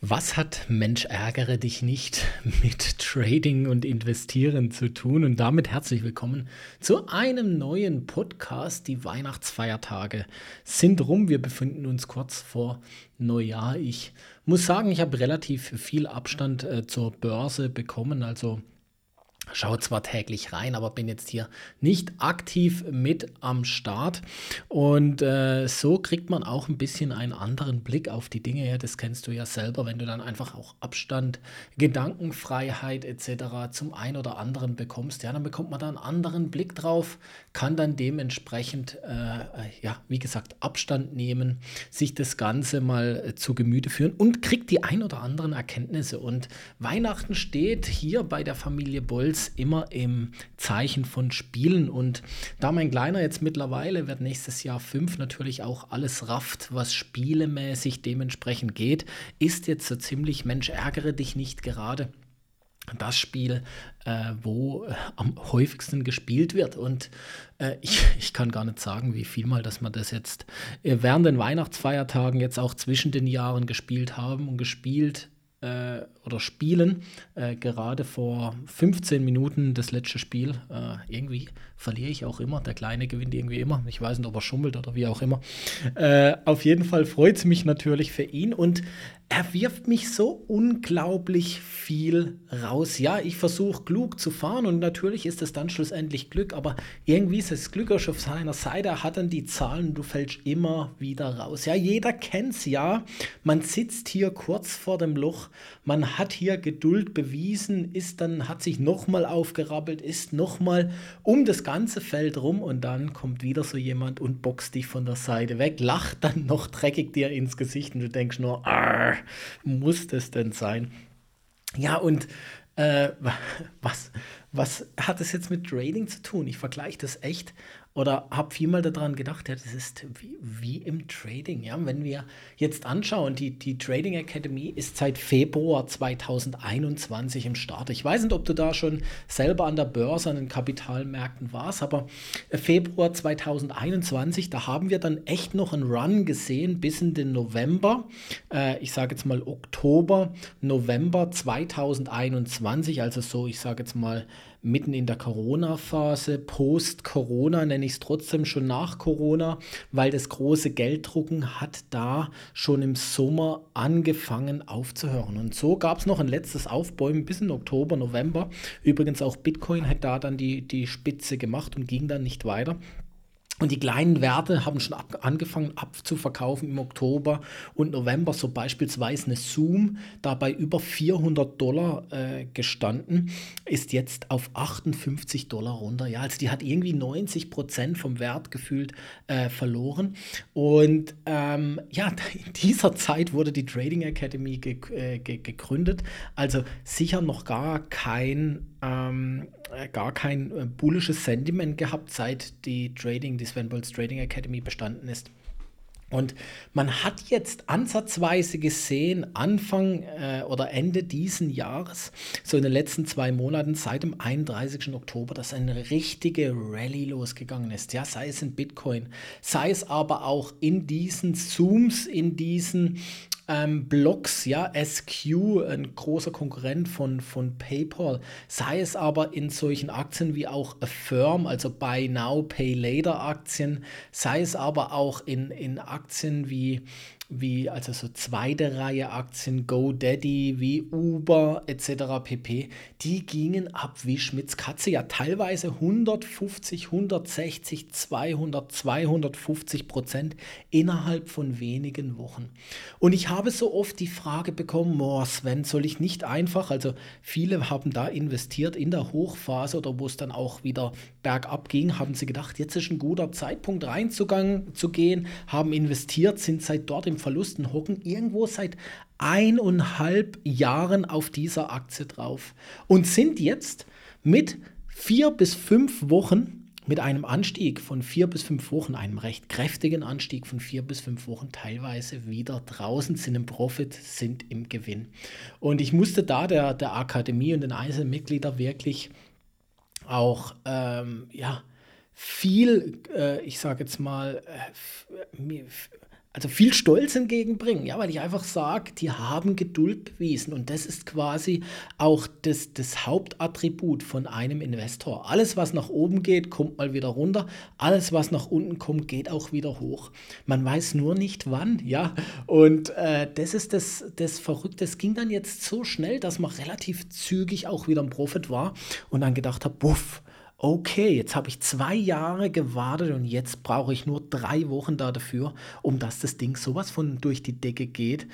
Was hat Mensch ärgere dich nicht mit Trading und Investieren zu tun? Und damit herzlich willkommen zu einem neuen Podcast. Die Weihnachtsfeiertage sind rum. Wir befinden uns kurz vor Neujahr. Ich muss sagen, ich habe relativ viel Abstand äh, zur Börse bekommen. Also Schaue zwar täglich rein, aber bin jetzt hier nicht aktiv mit am Start. Und äh, so kriegt man auch ein bisschen einen anderen Blick auf die Dinge. Ja, das kennst du ja selber, wenn du dann einfach auch Abstand, Gedankenfreiheit etc. zum einen oder anderen bekommst. Ja, dann bekommt man da einen anderen Blick drauf, kann dann dementsprechend, äh, ja, wie gesagt, Abstand nehmen, sich das Ganze mal äh, zu Gemüte führen und kriegt die ein oder anderen Erkenntnisse. Und Weihnachten steht hier bei der Familie Bolz alles immer im Zeichen von Spielen. Und da mein Kleiner jetzt mittlerweile wird nächstes Jahr fünf natürlich auch alles rafft, was spielemäßig dementsprechend geht, ist jetzt so ziemlich Mensch, ärgere dich nicht gerade das Spiel, äh, wo äh, am häufigsten gespielt wird. Und äh, ich, ich kann gar nicht sagen, wie viel mal, dass wir das jetzt äh, während den Weihnachtsfeiertagen jetzt auch zwischen den Jahren gespielt haben und gespielt äh, oder spielen. Äh, gerade vor 15 Minuten das letzte Spiel. Äh, irgendwie verliere ich auch immer. Der Kleine gewinnt irgendwie immer. Ich weiß nicht, ob er schummelt oder wie auch immer. Äh, auf jeden Fall freut es mich natürlich für ihn und er wirft mich so unglaublich viel raus. Ja, ich versuche klug zu fahren und natürlich ist es dann schlussendlich Glück, aber irgendwie ist das Glück auf seiner Seite. Er hat dann die Zahlen, du fällst immer wieder raus. Ja, jeder kennt es ja. Man sitzt hier kurz vor dem Loch, man hat hier Geduld bewiesen, ist dann, hat sich nochmal aufgerappelt, ist nochmal um das ganze Feld rum und dann kommt wieder so jemand und boxt dich von der Seite weg, lacht dann noch dreckig dir ins Gesicht und du denkst nur, Arr, muss das denn sein? Ja, und äh, was, was hat das jetzt mit Trading zu tun? Ich vergleiche das echt oder habe vielmal daran gedacht, ja, das ist wie, wie, im Trading. Ja? Wenn wir jetzt anschauen, die, die Trading Academy ist seit Februar 2021 im Start. Ich weiß nicht, ob du da schon selber an der Börse, an den Kapitalmärkten warst, aber Februar 2021, da haben wir dann echt noch einen Run gesehen bis in den November. Äh, ich sage jetzt mal Oktober, November 2021, also so, ich sage jetzt mal mitten in der Corona-Phase, post-Corona nenne ich es trotzdem schon nach Corona, weil das große Gelddrucken hat da schon im Sommer angefangen aufzuhören. Und so gab es noch ein letztes Aufbäumen bis in Oktober, November. Übrigens auch Bitcoin hat da dann die, die Spitze gemacht und ging dann nicht weiter. Und die kleinen Werte haben schon ab, angefangen abzuverkaufen im Oktober und November, so beispielsweise eine Zoom, dabei über 400 Dollar äh, gestanden, ist jetzt auf 58 Dollar runter. Ja, also die hat irgendwie 90 Prozent vom Wert gefühlt äh, verloren. Und ähm, ja, in dieser Zeit wurde die Trading Academy ge äh, ge gegründet. Also sicher noch gar kein ähm, äh, gar kein äh, bullisches Sentiment gehabt, seit die Trading, die Sven Bolz Trading Academy bestanden ist. Und man hat jetzt ansatzweise gesehen, Anfang äh, oder Ende diesen Jahres, so in den letzten zwei Monaten, seit dem 31. Oktober, dass eine richtige Rallye losgegangen ist. Ja, sei es in Bitcoin, sei es aber auch in diesen Zooms, in diesen ähm, Blocks, ja, SQ, ein großer Konkurrent von, von PayPal, sei es aber in solchen Aktien wie auch Affirm, also Buy Now, Pay Later Aktien, sei es aber auch in, in Aktien wie wie also so zweite Reihe Aktien, GoDaddy, wie Uber etc. pp, die gingen ab wie Schmitz Katze, ja teilweise 150, 160, 200, 250 Prozent innerhalb von wenigen Wochen. Und ich habe so oft die Frage bekommen, oh Sven, soll ich nicht einfach, also viele haben da investiert in der Hochphase oder wo es dann auch wieder bergab ging, haben sie gedacht, jetzt ist ein guter Zeitpunkt reinzugehen, haben investiert, sind seit dort im Verlusten hocken, irgendwo seit eineinhalb Jahren auf dieser Aktie drauf und sind jetzt mit vier bis fünf Wochen mit einem Anstieg von vier bis fünf Wochen, einem recht kräftigen Anstieg von vier bis fünf Wochen, teilweise wieder draußen, sind im Profit, sind im Gewinn. Und ich musste da der, der Akademie und den einzelnen Mitgliedern wirklich auch, ähm, ja, viel, äh, ich sage jetzt mal, äh, also viel Stolz entgegenbringen, ja, weil ich einfach sage, die haben Geduld bewiesen und das ist quasi auch das, das Hauptattribut von einem Investor. Alles, was nach oben geht, kommt mal wieder runter, alles, was nach unten kommt, geht auch wieder hoch. Man weiß nur nicht wann, ja, und äh, das ist das, das Verrückte. Es ging dann jetzt so schnell, dass man relativ zügig auch wieder im Profit war und dann gedacht hat, buff, okay, jetzt habe ich zwei Jahre gewartet und jetzt brauche ich nur drei Wochen da dafür, um dass das Ding sowas von durch die Decke geht.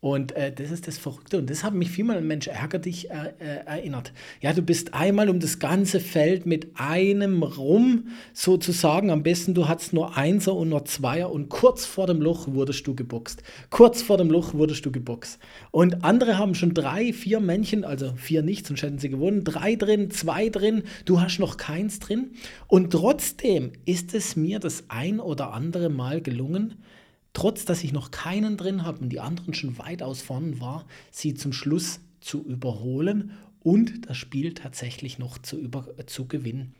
Und äh, das ist das Verrückte. Und das hat mich vielmal, Mensch, ärger dich äh, äh, erinnert. Ja, du bist einmal um das ganze Feld mit einem rum, sozusagen. Am besten, du hattest nur Einser und nur Zweier und kurz vor dem Loch wurdest du geboxt. Kurz vor dem Loch wurdest du geboxt. Und andere haben schon drei, vier Männchen, also vier nicht, sonst hätten sie gewonnen. Drei drin, zwei drin, du hast noch keins drin. Und trotzdem ist es mir das ein oder andere Mal gelungen, trotz dass ich noch keinen drin habe und die anderen schon weitaus vorn war, sie zum Schluss zu überholen und das Spiel tatsächlich noch zu, über, zu gewinnen.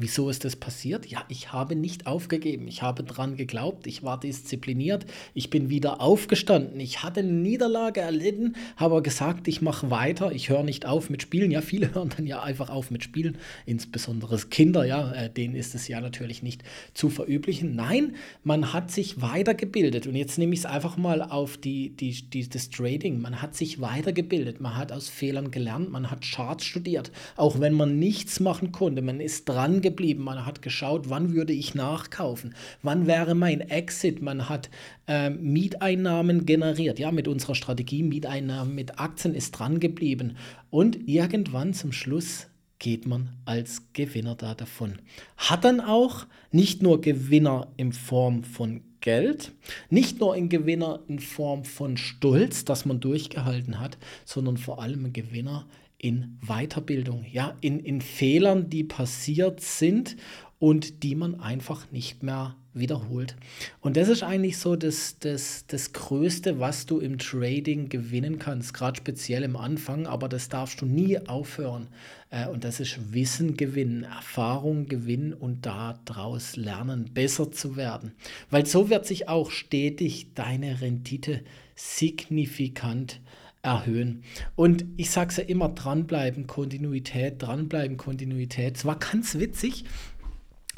Wieso ist das passiert? Ja, ich habe nicht aufgegeben. Ich habe dran geglaubt. Ich war diszipliniert. Ich bin wieder aufgestanden. Ich hatte eine Niederlage erlitten, habe gesagt, ich mache weiter. Ich höre nicht auf mit Spielen. Ja, viele hören dann ja einfach auf mit Spielen, insbesondere Kinder. Ja, äh, denen ist es ja natürlich nicht zu verüblichen. Nein, man hat sich weitergebildet. Und jetzt nehme ich es einfach mal auf die, die, die, das Trading. Man hat sich weitergebildet. Man hat aus Fehlern gelernt. Man hat Charts studiert. Auch wenn man nichts machen konnte. Man ist dran geblieben geblieben. Man hat geschaut, wann würde ich nachkaufen, wann wäre mein Exit. Man hat äh, Mieteinnahmen generiert. Ja, mit unserer Strategie Mieteinnahmen mit Aktien ist dran geblieben. Und irgendwann zum Schluss geht man als Gewinner da davon. Hat dann auch nicht nur Gewinner in Form von Geld, nicht nur ein Gewinner in Form von Stolz, dass man durchgehalten hat, sondern vor allem ein Gewinner in Weiterbildung, ja, in, in Fehlern, die passiert sind und die man einfach nicht mehr wiederholt. Und das ist eigentlich so das, das, das Größte, was du im Trading gewinnen kannst, gerade speziell im Anfang, aber das darfst du nie aufhören. Äh, und das ist Wissen gewinnen, Erfahrung gewinnen und daraus lernen, besser zu werden. Weil so wird sich auch stetig deine Rendite signifikant verändern erhöhen. Und ich sage es ja immer, dranbleiben, Kontinuität, dranbleiben, Kontinuität. Es war ganz witzig.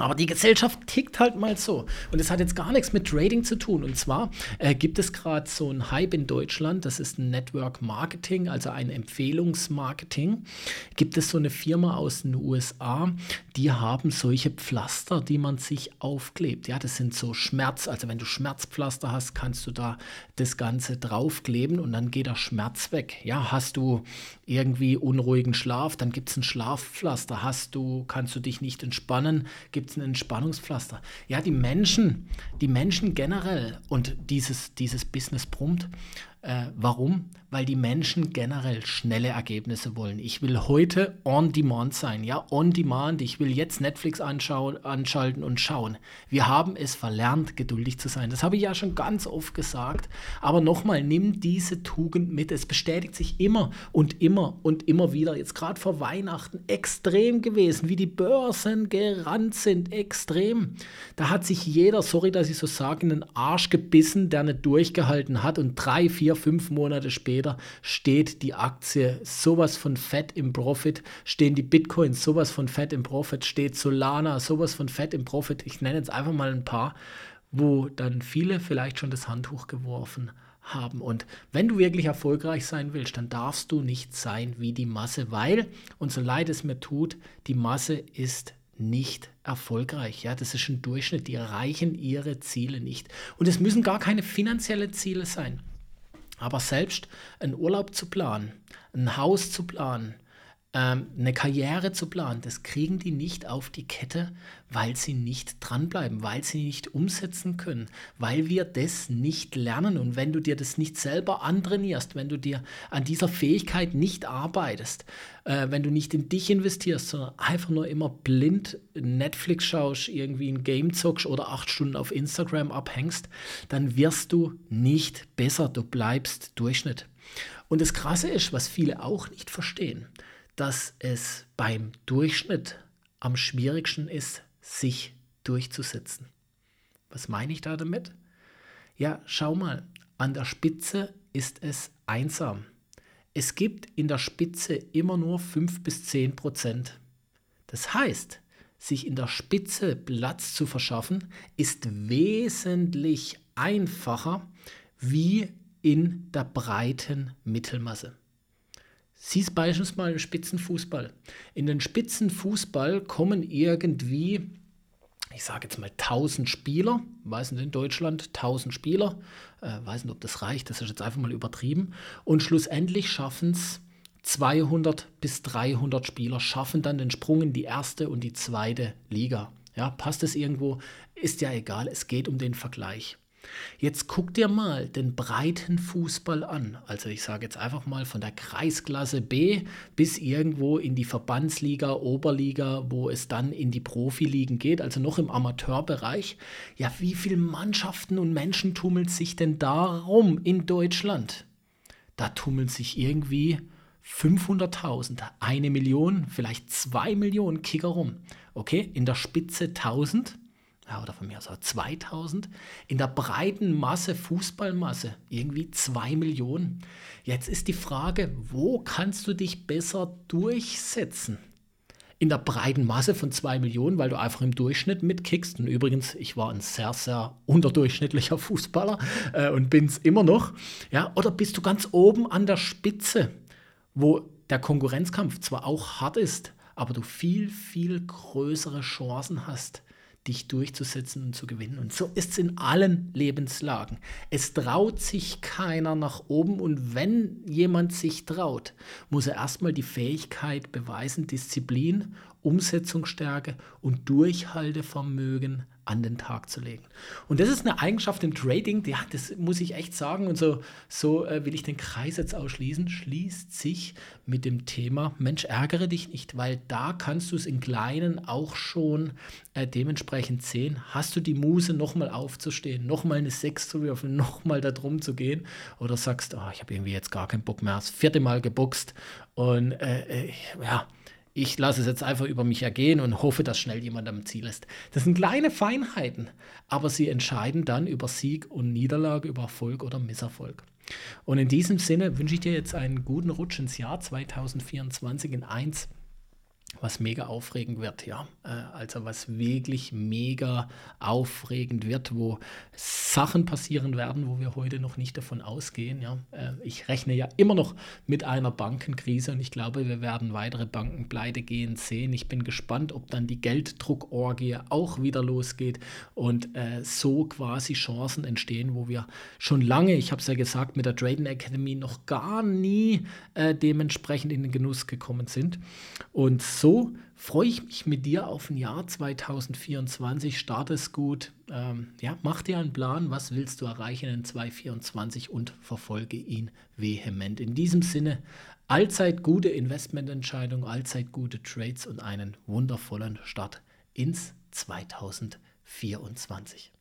Aber die Gesellschaft tickt halt mal so. Und es hat jetzt gar nichts mit Trading zu tun. Und zwar äh, gibt es gerade so einen Hype in Deutschland, das ist ein Network Marketing, also ein Empfehlungsmarketing. Gibt es so eine Firma aus den USA, die haben solche Pflaster, die man sich aufklebt. Ja, das sind so Schmerz, also wenn du Schmerzpflaster hast, kannst du da das Ganze draufkleben und dann geht der Schmerz weg. Ja, hast du irgendwie unruhigen Schlaf, dann gibt es ein Schlafpflaster. Hast du, kannst du dich nicht entspannen, gibt gibt es ein Entspannungspflaster. Ja, die Menschen, die Menschen generell und dieses, dieses Business brummt. Äh, warum? Weil die Menschen generell schnelle Ergebnisse wollen. Ich will heute on demand sein, ja, on demand. Ich will jetzt Netflix anschalten und schauen. Wir haben es verlernt, geduldig zu sein. Das habe ich ja schon ganz oft gesagt. Aber nochmal, nimm diese Tugend mit. Es bestätigt sich immer und immer und immer wieder. Jetzt gerade vor Weihnachten extrem gewesen, wie die Börsen gerannt sind. Extrem. Da hat sich jeder, sorry, dass ich so sage, in den Arsch gebissen, der nicht durchgehalten hat und drei, vier vier, fünf Monate später steht die Aktie sowas von fett im Profit, stehen die Bitcoins sowas von fett im Profit, steht Solana sowas von fett im Profit. Ich nenne jetzt einfach mal ein paar, wo dann viele vielleicht schon das Handtuch geworfen haben. Und wenn du wirklich erfolgreich sein willst, dann darfst du nicht sein wie die Masse, weil, und so leid es mir tut, die Masse ist nicht erfolgreich. Ja, das ist ein Durchschnitt. Die erreichen ihre Ziele nicht. Und es müssen gar keine finanziellen Ziele sein. Aber selbst einen Urlaub zu planen, ein Haus zu planen, ähm, eine Karriere zu planen, das kriegen die nicht auf die Kette, weil sie nicht dranbleiben, weil sie nicht umsetzen können, weil wir das nicht lernen. Und wenn du dir das nicht selber antrainierst, wenn du dir an dieser Fähigkeit nicht arbeitest, äh, wenn du nicht in dich investierst, sondern einfach nur immer blind Netflix schaust, irgendwie ein Game zockst oder acht Stunden auf Instagram abhängst, dann wirst du nicht besser, du bleibst Durchschnitt. Und das Krasse ist, was viele auch nicht verstehen, dass es beim Durchschnitt am schwierigsten ist, sich durchzusetzen. Was meine ich da damit? Ja, schau mal, an der Spitze ist es einsam. Es gibt in der Spitze immer nur 5 bis 10 Prozent. Das heißt, sich in der Spitze Platz zu verschaffen, ist wesentlich einfacher wie in der breiten Mittelmasse. Siehst beispielsweise im Spitzenfußball. In den Spitzenfußball kommen irgendwie, ich sage jetzt mal 1000 Spieler, weiß nicht in Deutschland, 1000 Spieler, äh, weiß nicht, ob das reicht, das ist jetzt einfach mal übertrieben. Und schlussendlich schaffen es 200 bis 300 Spieler, schaffen dann den Sprung in die erste und die zweite Liga. Ja, passt es irgendwo? Ist ja egal, es geht um den Vergleich. Jetzt guck dir mal den breiten Fußball an. Also ich sage jetzt einfach mal von der Kreisklasse B bis irgendwo in die Verbandsliga, Oberliga, wo es dann in die Profiligen geht, also noch im Amateurbereich. Ja, wie viele Mannschaften und Menschen tummeln sich denn darum in Deutschland? Da tummeln sich irgendwie 500.000, eine Million, vielleicht zwei Millionen Kicker rum. Okay, in der Spitze 1000 ja, oder von mir aus auch 2000, in der breiten Masse, Fußballmasse, irgendwie 2 Millionen. Jetzt ist die Frage, wo kannst du dich besser durchsetzen? In der breiten Masse von 2 Millionen, weil du einfach im Durchschnitt mitkickst. Und übrigens, ich war ein sehr, sehr unterdurchschnittlicher Fußballer äh, und bin es immer noch. Ja, oder bist du ganz oben an der Spitze, wo der Konkurrenzkampf zwar auch hart ist, aber du viel, viel größere Chancen hast, dich durchzusetzen und zu gewinnen. Und so ist es in allen Lebenslagen. Es traut sich keiner nach oben und wenn jemand sich traut, muss er erstmal die Fähigkeit beweisen, Disziplin, Umsetzungsstärke und Durchhaltevermögen an den Tag zu legen. Und das ist eine Eigenschaft im Trading, ja, das muss ich echt sagen. Und so, so äh, will ich den Kreis jetzt ausschließen, schließt sich mit dem Thema Mensch, ärgere dich nicht, weil da kannst du es in Kleinen auch schon äh, dementsprechend sehen. Hast du die Muse, nochmal aufzustehen, nochmal eine 6 zu würfeln, nochmal da drum zu gehen? Oder sagst, oh, ich habe irgendwie jetzt gar keinen Bock mehr, das vierte Mal geboxt und äh, äh ja, ich lasse es jetzt einfach über mich ergehen und hoffe, dass schnell jemand am Ziel ist. Das sind kleine Feinheiten, aber sie entscheiden dann über Sieg und Niederlage, über Erfolg oder Misserfolg. Und in diesem Sinne wünsche ich dir jetzt einen guten Rutsch ins Jahr 2024 in 1 was mega aufregend wird, ja. Äh, also was wirklich mega aufregend wird, wo Sachen passieren werden, wo wir heute noch nicht davon ausgehen, ja. Äh, ich rechne ja immer noch mit einer Bankenkrise und ich glaube, wir werden weitere Banken pleite gehen sehen. Ich bin gespannt, ob dann die Gelddruckorgie auch wieder losgeht und äh, so quasi Chancen entstehen, wo wir schon lange, ich habe es ja gesagt, mit der Trading Academy noch gar nie dementsprechend in den Genuss gekommen sind. Und so freue ich mich mit dir auf ein Jahr 2024. Starte es gut. Ähm, ja, mach dir einen Plan, was willst du erreichen in 2024 und verfolge ihn vehement. In diesem Sinne, allzeit gute Investmententscheidungen, allzeit gute Trades und einen wundervollen Start ins 2024.